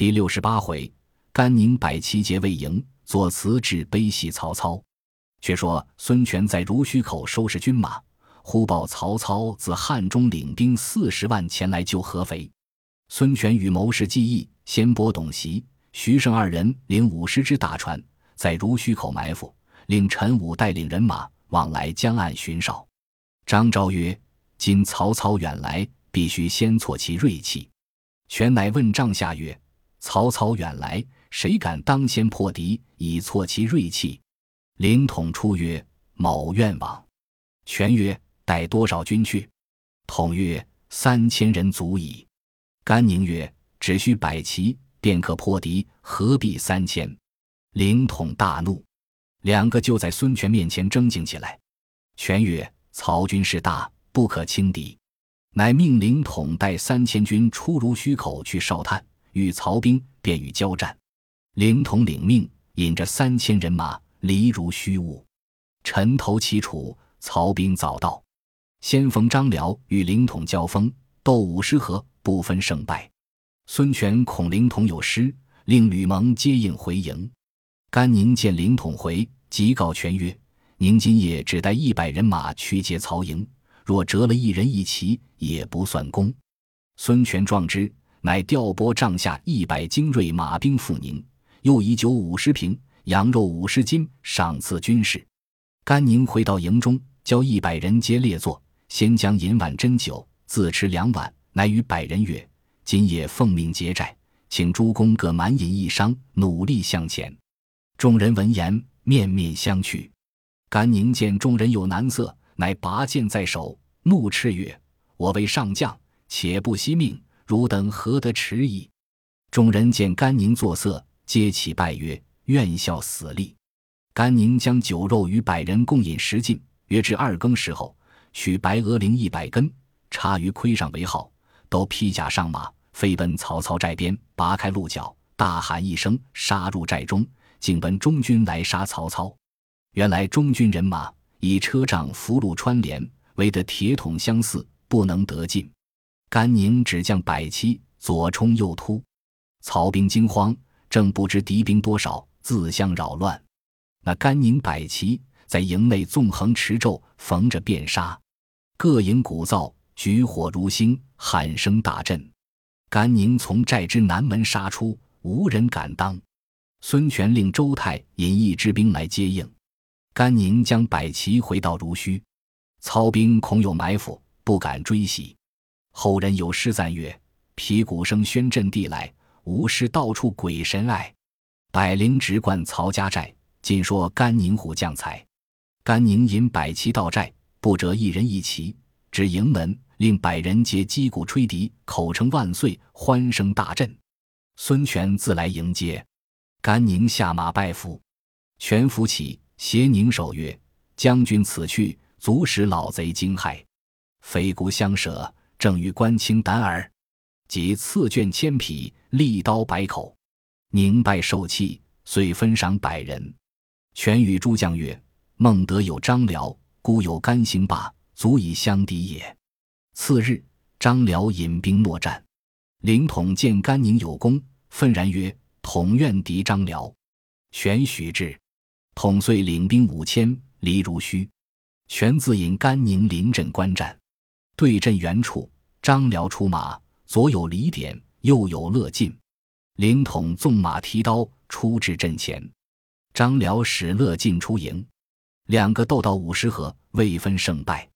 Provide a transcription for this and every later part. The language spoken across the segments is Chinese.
第六十八回，甘宁摆旗节未营，作词致悲喜曹操。却说孙权在濡须口收拾军马，忽报曹操自汉中领兵四十万前来救合肥。孙权与谋士计议，先拨董袭、徐盛二人领五十只大船，在濡须口埋伏，令陈武带领人马往来江岸巡哨。张昭曰：“今曹操远来，必须先挫其锐气。”权乃问帐下曰：“曹操远来，谁敢当先破敌，以挫其锐气？”凌统出曰：“某愿往。”权曰：“带多少军去？”统曰：“三千人足矣。”甘宁曰：“只需百骑，便可破敌，何必三千？”凌统大怒，两个就在孙权面前争竞起来。权曰：“曹军势大，不可轻敌。”乃命凌统带三千军出濡须口去哨探，与曹兵，便与交战。凌统领命，引着三千人马。离如虚物，沉头齐楚。曹兵早到，先锋张辽与凌统交锋，斗五十合，不分胜败。孙权恐凌统有失，令吕蒙接应回营。甘宁见凌统回，即告权曰：“宁今夜只带一百人马去劫曹营，若折了一人一骑，也不算功。”孙权壮之，乃调拨帐下一百精锐马兵赴宁，又以酒五十瓶。羊肉五十斤，赏赐军士。甘宁回到营中，教一百人皆列坐，先将饮碗斟酒，自持两碗，乃与百人曰：“今夜奉命结寨，请诸公各满饮一觞，努力向前。”众人闻言，面面相觑。甘宁见众人有难色，乃拔剑在手，怒斥曰：“我为上将，且不惜命，汝等何得迟疑？”众人见甘宁作色，皆起拜曰。愿效死力。甘宁将酒肉与百人共饮十尽，约至二更时候，取白鹅翎一百根，插于盔上为号，都披甲上马，飞奔曹操寨边，拔开鹿角，大喊一声，杀入寨中，竟奔中军来杀曹操。原来中军人马以车仗俘虏穿连，围得铁桶相似，不能得进。甘宁只将百骑左冲右突，曹兵惊慌，正不知敌兵多少。自相扰乱，那甘宁百骑在营内纵横驰骤，逢着便杀，各营鼓噪，举火如星，喊声大震。甘宁从寨之南门杀出，无人敢当。孙权令周泰引一支兵来接应，甘宁将百骑回到濡须，操兵恐有埋伏，不敢追袭。后人有诗赞曰：“皮鼓声喧震地来，无事到处鬼神爱。”百灵直贯曹家寨，尽说甘宁虎将才。甘宁引百骑到寨，不折一人一骑，至营门，令百人皆击鼓吹笛，口称万岁，欢声大振。孙权自来迎接，甘宁下马拜服，权扶起，携宁手曰：“将军此去，足使老贼惊骇，匪骨相舍，正欲关清胆耳。”即赐卷千匹，利刀百口。宁拜受气，遂分赏百人。权与诸将曰：“孟德有张辽，孤有甘兴霸，足以相敌也。”次日，张辽引兵搦战。凌统见甘宁有功，愤然曰：“统愿敌张辽。”权许之。统遂领兵五千，离如须。权自引甘宁临阵观战。对阵原处，张辽出马，左有李典，右有乐进。凌统纵马提刀出至阵前，张辽使乐进出营，两个斗到五十合，未分胜败。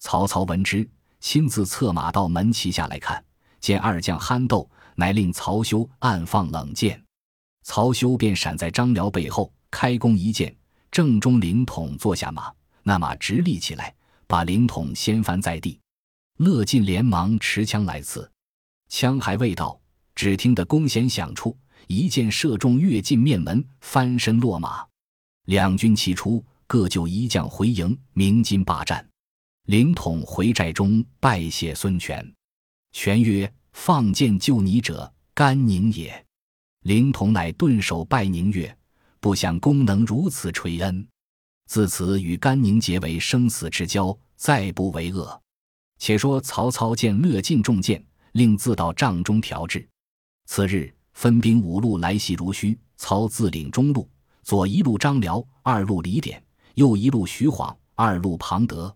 曹操闻之，亲自策马到门旗下来看，见二将酣斗，乃令曹休暗放冷箭。曹休便闪在张辽背后，开弓一箭，正中凌统坐下马，那马直立起来，把凌统掀翻在地。乐进连忙持枪来刺，枪还未到。只听得弓弦响处，一箭射中乐进面门，翻身落马。两军齐出，各就一将回营，鸣金罢战。凌统回寨中拜谢孙权。权曰：“放箭救你者，甘宁也。”凌统乃顿首拜宁曰：“不想公能如此垂恩，自此与甘宁结为生死之交，再不为恶。”且说曹操见乐进中箭，令自到帐中调制。次日，分兵五路来袭如须。操自领中路，左一路张辽，二路李典，右一路徐晃，二路庞德，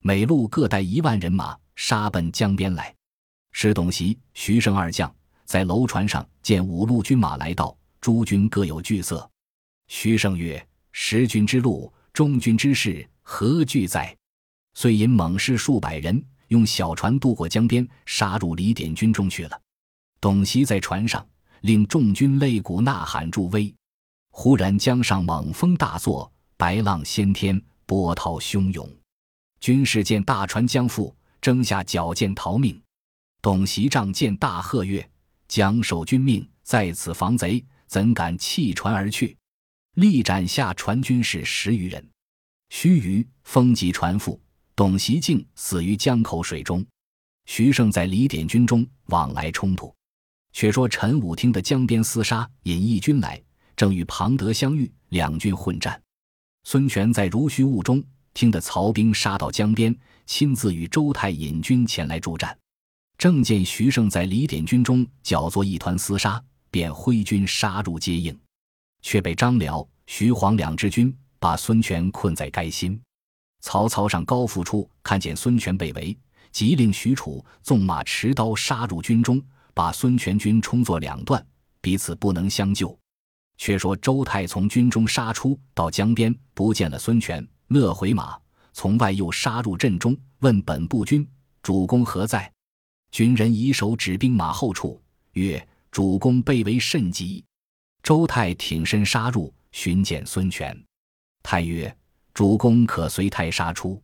每路各带一万人马，杀奔江边来。使董袭、徐盛二将在楼船上见五路军马来到，诸军各有惧色。徐盛曰：“十军之路，中军之势，何惧哉？”遂引猛士数百人，用小船渡过江边，杀入李典军中去了。董袭在船上。令众军擂鼓呐喊助威，忽然江上猛风大作，白浪掀天，波涛汹涌。军士见大船将覆，争下矫箭逃命。董袭仗剑大喝曰：“将守军命，在此防贼，怎敢弃船而去？”力斩下船军士十余人。须臾，风急船覆，董袭敬死于江口水中。徐盛在李典军中往来冲突。却说陈武听得江边厮杀，引义军来，正与庞德相遇，两军混战。孙权在如须雾中听得曹兵杀到江边，亲自与周泰引军前来助战。正见徐盛在李典军中搅作一团厮杀，便挥军杀入接应，却被张辽、徐晃两支军把孙权困在该心。曹操上高阜处看见孙权被围，即令许褚纵马持刀杀入军中。把孙权军冲作两段，彼此不能相救。却说周泰从军中杀出，到江边不见了孙权，勒回马，从外又杀入阵中，问本部军主公何在？军人以手指兵马后处，曰：“主公被围甚急。”周泰挺身杀入，寻见孙权。泰曰：“主公可随太杀出。”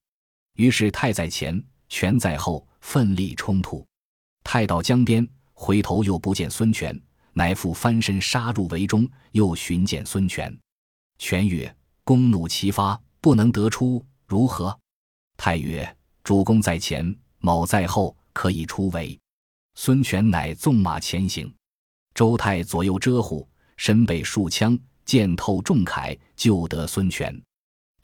于是太在前，权在后，奋力冲突。太到江边。回头又不见孙权，乃复翻身杀入围中，又寻见孙权。权曰：“弓弩齐发，不能得出，如何？”太曰：“主公在前，某在后，可以出围。”孙权乃纵马前行。周泰左右遮护，身背数枪，箭透重铠，救得孙权。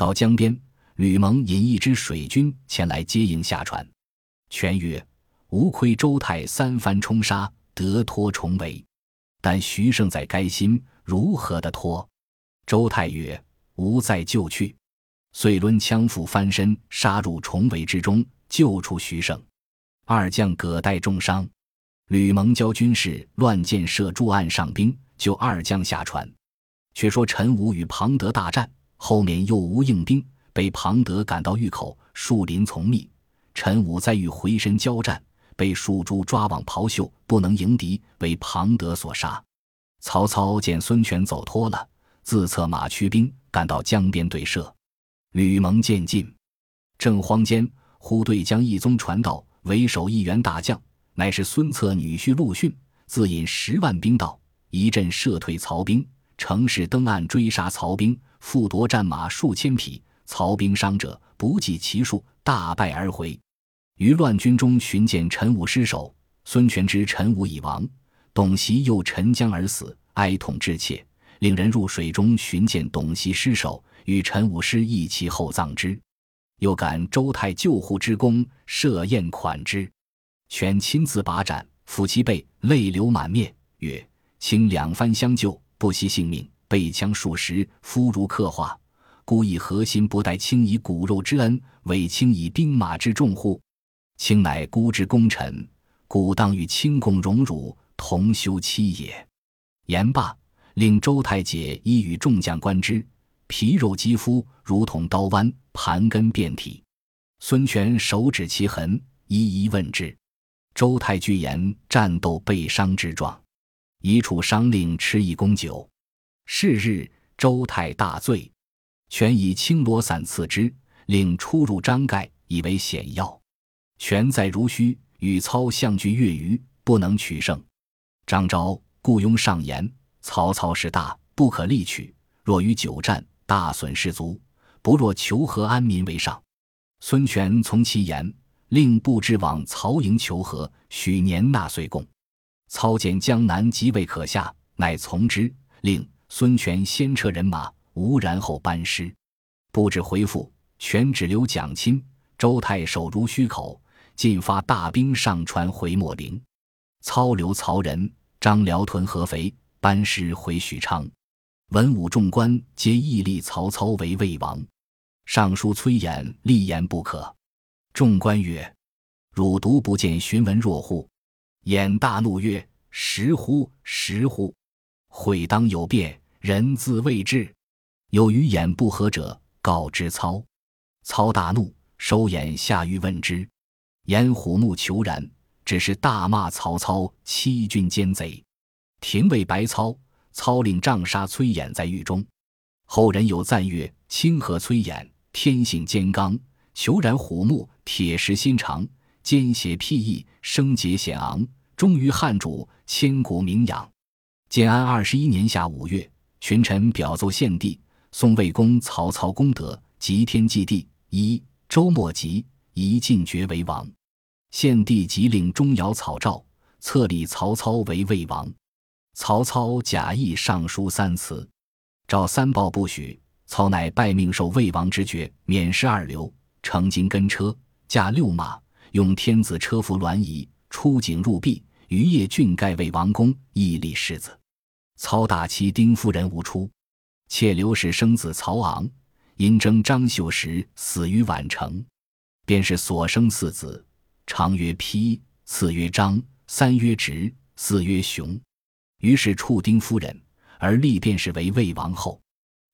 到江边，吕蒙引一支水军前来接应下船。权曰：无亏周泰三番冲杀，得脱重围，但徐盛在该心，如何的脱？周泰曰：“吾在就去。”遂抡枪斧翻身，杀入重围之中，救出徐盛。二将葛带重伤，吕蒙教军士乱箭射住岸上兵，救二将下船。却说陈武与庞德大战，后面又无应兵，被庞德赶到峪口，树林丛密，陈武再欲回身交战。被树猪抓往袍袖，不能迎敌，为庞德所杀。曹操见孙权走脱了，自策马驱兵赶到江边对射。吕蒙渐进，正慌间，忽对江一宗传道，为首一员大将，乃是孙策女婿陆逊，自引十万兵到，一阵射退曹兵，乘势登岸追杀曹兵，复夺战马数千匹，曹兵伤者不计其数，大败而回。于乱军中寻见陈武失守，孙权知陈武已亡，董袭又沉江而死，哀痛至切，令人入水中寻见董袭尸首，与陈武尸一齐厚葬之。又感周泰救护之功，设宴款之。权亲自把斩，抚其背，泪流满面，曰：“卿两番相救，不惜性命，被枪数十，夫如刻画，故以核心不待卿以骨肉之恩，委卿以兵马之重乎？”卿乃孤之功臣，故当与卿共荣辱，同休戚也。言罢，令周太姐衣与众将观之，皮肉肌肤如同刀剜，盘根遍体。孙权手指其痕，一一问之。周太据言战斗被伤之状，以处伤令吃一公酒。是日，周泰大醉，权以青罗伞赐之，令出入张盖，以为险要。权在如须，与操相距月余，不能取胜。张昭、雇佣上言：曹操势大，不可力取。若与久战，大损士卒，不若求和安民为上。孙权从其言，令布置往曹营求和，许年纳岁贡。操见江南即未可下，乃从之，令孙权先撤人马，无然后班师。布置回复，权只留蒋钦、周泰守如须口。进发大兵上船回秣陵，操留曹仁、张辽屯合肥，班师回许昌。文武众官皆议立曹操为魏王。尚书崔琰立言不可。众官曰：“汝独不见荀文若乎？”衍大怒曰：“实乎？实乎？会当有变，人自谓之。有与眼不合者，告之操。操大怒，收眼下狱问之。言虎目求然，只是大骂曹操欺君奸贼。廷尉白操，操令杖杀崔琰在狱中。后人有赞曰：“清河崔琰，天性坚刚，虬然虎目，铁石心肠。”奸邪僻异，声节显昂，忠于汉主，千古名扬。建安二十一年夏五月，群臣表奏献帝，宋魏公曹操功德，即天祭地，一周末即一进爵为王。献帝即令钟繇草诏，册立曹操为魏王。曹操假意上书三辞，诏三报不许。操乃拜命受魏王之爵，免失二流，乘金跟车，驾六马。用天子车服銮仪出井入壁，于夜郡盖魏王宫，屹立世子。操大妻丁夫人无出，妾刘氏生子曹昂，因征张绣时死于宛城。便是所生四子，长曰丕，次曰张，三曰直，四曰雄。于是处丁夫人，而立便是为魏王后。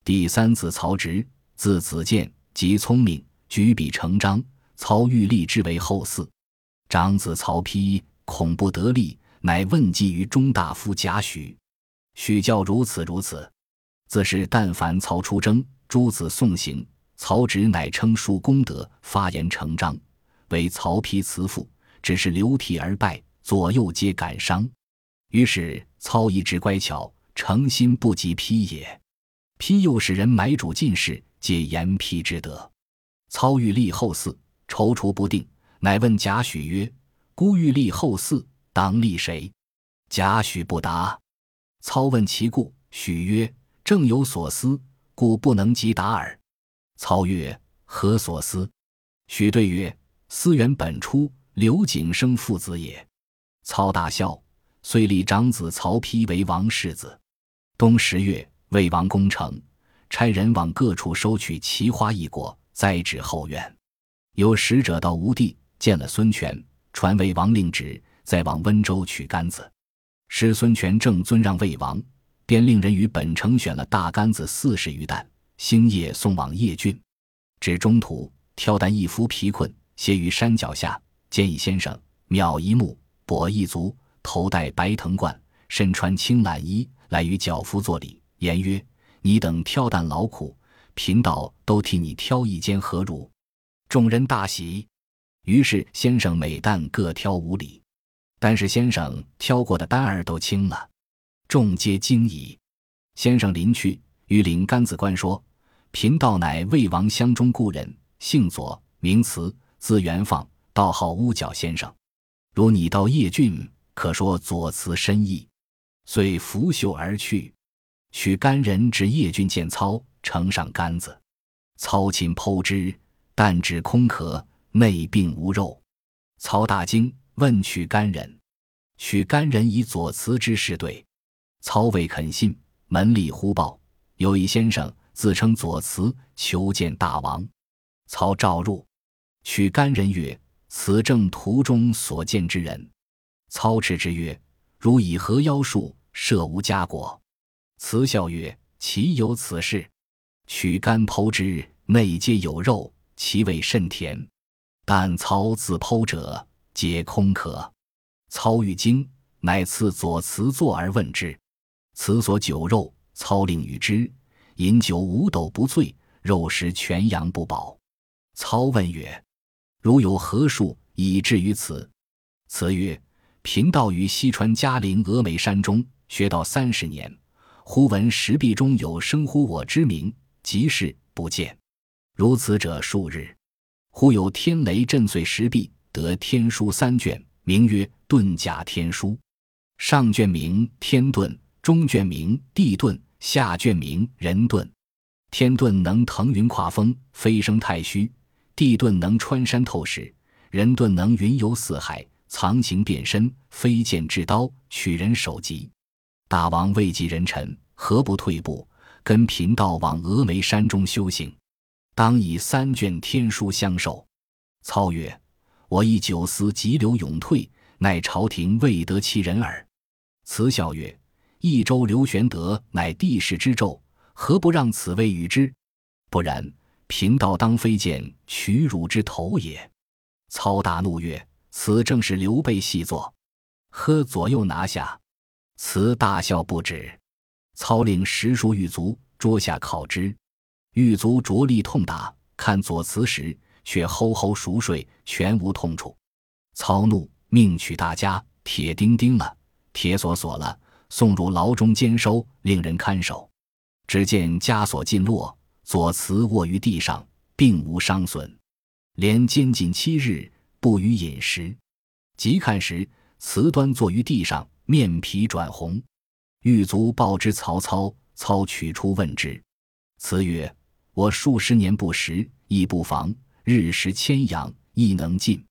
第三子曹植，字子建，极聪明，举笔成章。曹欲立之为后嗣，长子曹丕恐不得力，乃问计于中大夫贾诩。许教如此如此，自是但凡曹出征，诸子送行。曹植乃称述功德，发言成章，为曹丕慈父，只是流涕而拜，左右皆感伤。于是操一直乖巧，诚心不及丕也。丕又使人买主进士，皆言丕之德。操欲立后嗣。踌躇不定，乃问贾诩曰：“孤欲立后嗣，当立谁？”贾诩不答。操问其故，许曰：“正有所思，故不能即答耳。”操曰：“何所思？”许对曰：“思源本初，刘景生父子也。”操大笑，遂立长子曹丕为王世子。冬十月，魏王攻城，差人往各处收取奇花异果，栽植后院。有使者到吴地，见了孙权，传魏王令旨，再往温州取杆子。使孙权正尊让魏王，便令人于本城选了大杆子四十余担，星夜送往邺郡。至中途，挑担一夫疲困，歇于山脚下，见一先生，渺一目，跛一足，头戴白藤冠，身穿青蓝衣，来与脚夫作礼，言曰：“你等挑担劳苦，贫道都替你挑一间何如？”众人大喜，于是先生每担各挑五里，但是先生挑过的担儿都轻了，众皆惊疑。先生临去，与领干子官说：“贫道乃魏王乡中故人，姓左，名慈，字元放，道号屋角先生。如你到叶郡，可说左慈深意。”遂拂袖而去。取干人至叶郡见操，呈上杆子，操亲剖之。但只空壳，内并无肉。操大惊，问取干人。取干人以左慈之事对。曹未肯信，门吏忽报有一先生自称左慈，求见大王。曹召入，取干人曰：“此正途中所见之人。”操持之曰：“如以何妖术，设无家国？”慈笑曰：“岂有此事？”取干剖之，内皆有肉。其味甚甜，但操自剖者皆空壳。操欲惊，乃赐左慈坐而问之。慈所酒肉，操令与之饮酒五斗不醉，肉食全阳不饱。操问曰：“如有何术以至于此？”慈曰：“贫道于西川嘉陵峨眉山中学道三十年，忽闻石壁中有生乎我之名，即是不见。”如此者数日，忽有天雷震碎石壁，得天书三卷，名曰《遁甲天书》。上卷名天遁，中卷名地遁，下卷名人遁。天遁能腾云跨风，飞升太虚；地遁能穿山透石；人遁能云游四海，藏形变身，飞剑制刀，取人首级。大王位极人臣，何不退步，跟贫道往峨眉山中修行？当以三卷天书相授。操曰：“我亦九思急流勇退，乃朝廷未得其人耳。”慈笑曰：“益州刘玄德乃帝室之胄，何不让此位与之？不然，贫道当飞剑取汝之头也。”操大怒曰：“此正是刘备细作，呵，左右拿下。”慈大笑不止。操令十数狱卒桌下考之，狱卒着力痛打，看左慈时，却吼吼熟睡，全无痛处。操怒，命取大家，铁钉钉了，铁锁锁了，送入牢中监收，令人看守。只见枷锁尽落，左慈卧于地上，并无伤损，连监禁七日，不予饮食。即看时，慈端坐于地上。面皮转红，狱卒报之曹操。操取出问之，辞曰：“我数十年不食，亦不防，日食千阳，亦能进。”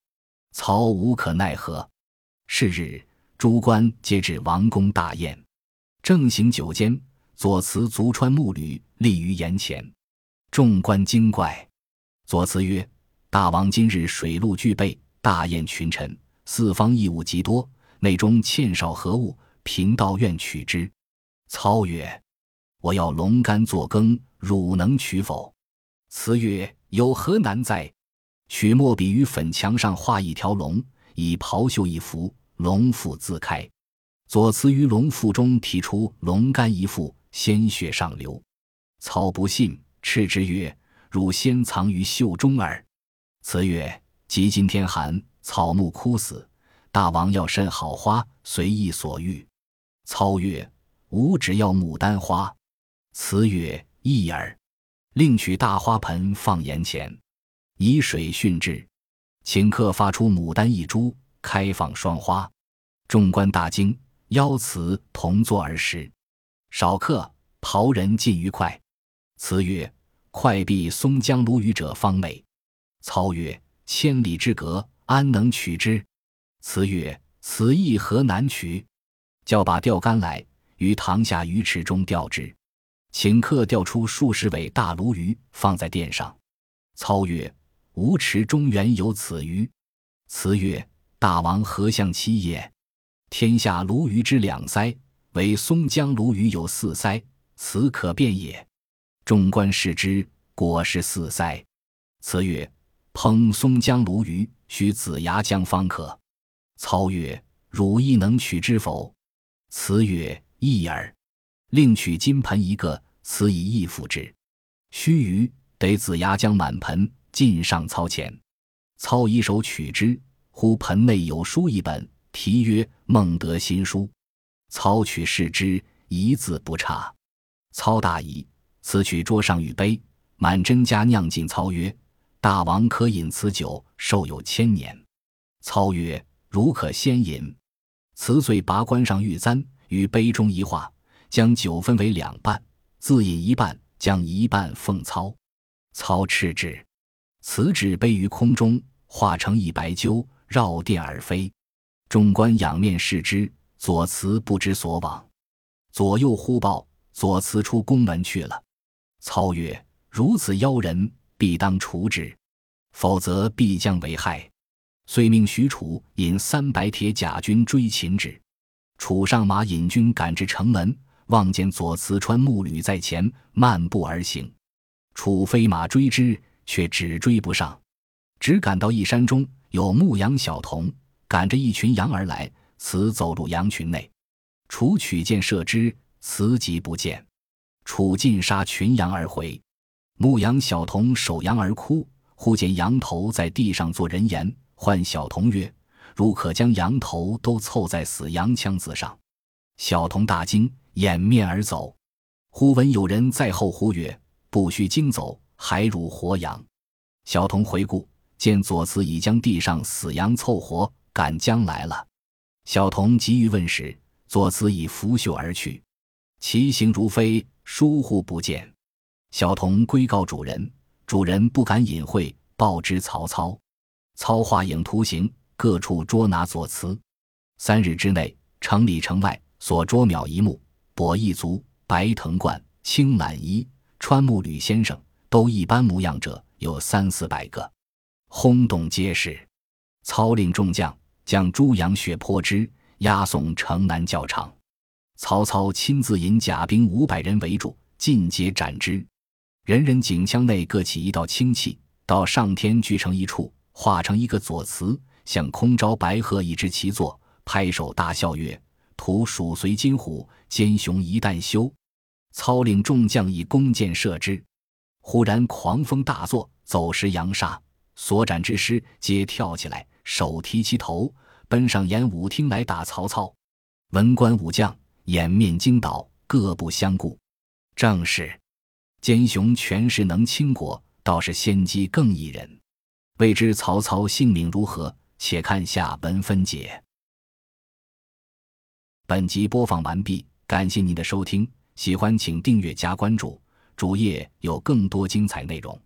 操无可奈何。是日，诸官皆至王宫大宴，正行酒间，左慈足穿木履，立于檐前。众官惊怪。左慈曰：“大王今日水陆俱备，大宴群臣，四方异物极多。”内中欠少何物？贫道愿取之。操曰：“我要龙肝作羹，汝能取否？”慈曰：“有何难哉？取墨笔于粉墙上画一条龙，以袍袖一幅，龙腹自开。左慈于龙腹中提出龙肝一副，鲜血上流。操不信，斥之曰：‘汝先藏于袖中耳。’辞曰：‘即今天寒，草木枯死。’”大王要甚好花，随意所欲。操曰：“吾只要牡丹花。”辞曰：“一耳。”另取大花盆放檐前，以水训之，顷刻发出牡丹一株，开放双花。众官大惊，邀辞同坐而食。少客，袍人尽愉快。辞曰：“快避松江鲈鱼者方美。”操曰：“千里之隔，安能取之？”辞曰：“此意何难取？叫把钓竿来，于塘下鱼池中钓之。顷刻钓出数十尾大鲈鱼，放在殿上。操曰：‘吾池中原有此鱼。’辞曰：‘大王何相其也？天下鲈鱼之两鳃，唯松江鲈鱼有四鳃，此可辨也。’众官视之，果是四鳃。辞曰：‘烹松江鲈鱼，须子牙姜方可。’操曰：“汝亦能取之否？”辞曰：“易耳。”另取金盆一个，辞以义付之。须臾，得子牙将满盆，尽上操前。操以手取之，忽盆内有书一本，题曰《孟德新书》。操取视之，一字不差。操大疑，此取桌上玉杯，满斟家酿进。操曰：“大王可饮此酒，寿有千年。”操曰：如可先饮，辞遂拔关上玉簪，于杯中一化，将酒分为两半，自饮一半，将一半奉操。操斥之，辞止杯于空中，化成一白鸠，绕殿而飞。众官仰面视之，左慈不知所往。左右呼报，左慈出宫门去了。操曰：“如此妖人，必当除之，否则必将为害。”遂命许褚引三百铁甲军追擒之，楚上马引军赶至城门，望见左慈穿木履在前，漫步而行。楚飞马追之，却只追不上，只赶到一山中，有牧羊小童赶着一群羊而来，此走入羊群内，楚取箭射之，慈即不见，楚尽杀群羊而回。牧羊小童守羊而哭，忽见羊头在地上做人言。唤小童曰：“如可将羊头都凑在死羊腔子上。”小童大惊，掩面而走。忽闻有人在后呼曰：“不须惊走，还汝活羊。”小童回顾，见左慈已将地上死羊凑活，赶将来了。小童急于问时，左慈已拂袖而去，其形如飞，疏忽不见。小童归告主人，主人不敢隐晦，报知曹操。操画影图形，各处捉拿左慈。三日之内，城里城外所捉秒一目、跛一足、白藤冠、青懒衣、穿木履先生，都一般模样者，有三四百个，轰动皆是。操令众将将猪羊血泼之，押送城南教场。曹操亲自引甲兵五百人围住，尽皆斩之。人人颈腔内各起一道清气，到上天聚成一处，化成一个左慈，向空招白鹤一只齐坐，拍手大笑曰：“徒鼠随金虎，奸雄一旦休。”操令众将以弓箭射之，忽然狂风大作，走时扬沙，所斩之师皆跳起来，手提其头，奔上演武厅来打曹操。文官武将。掩面惊倒，各不相顾。正是，奸雄权势能倾国，倒是先机更异人。未知曹操性命如何？且看下文分解。本集播放完毕，感谢您的收听，喜欢请订阅加关注，主页有更多精彩内容。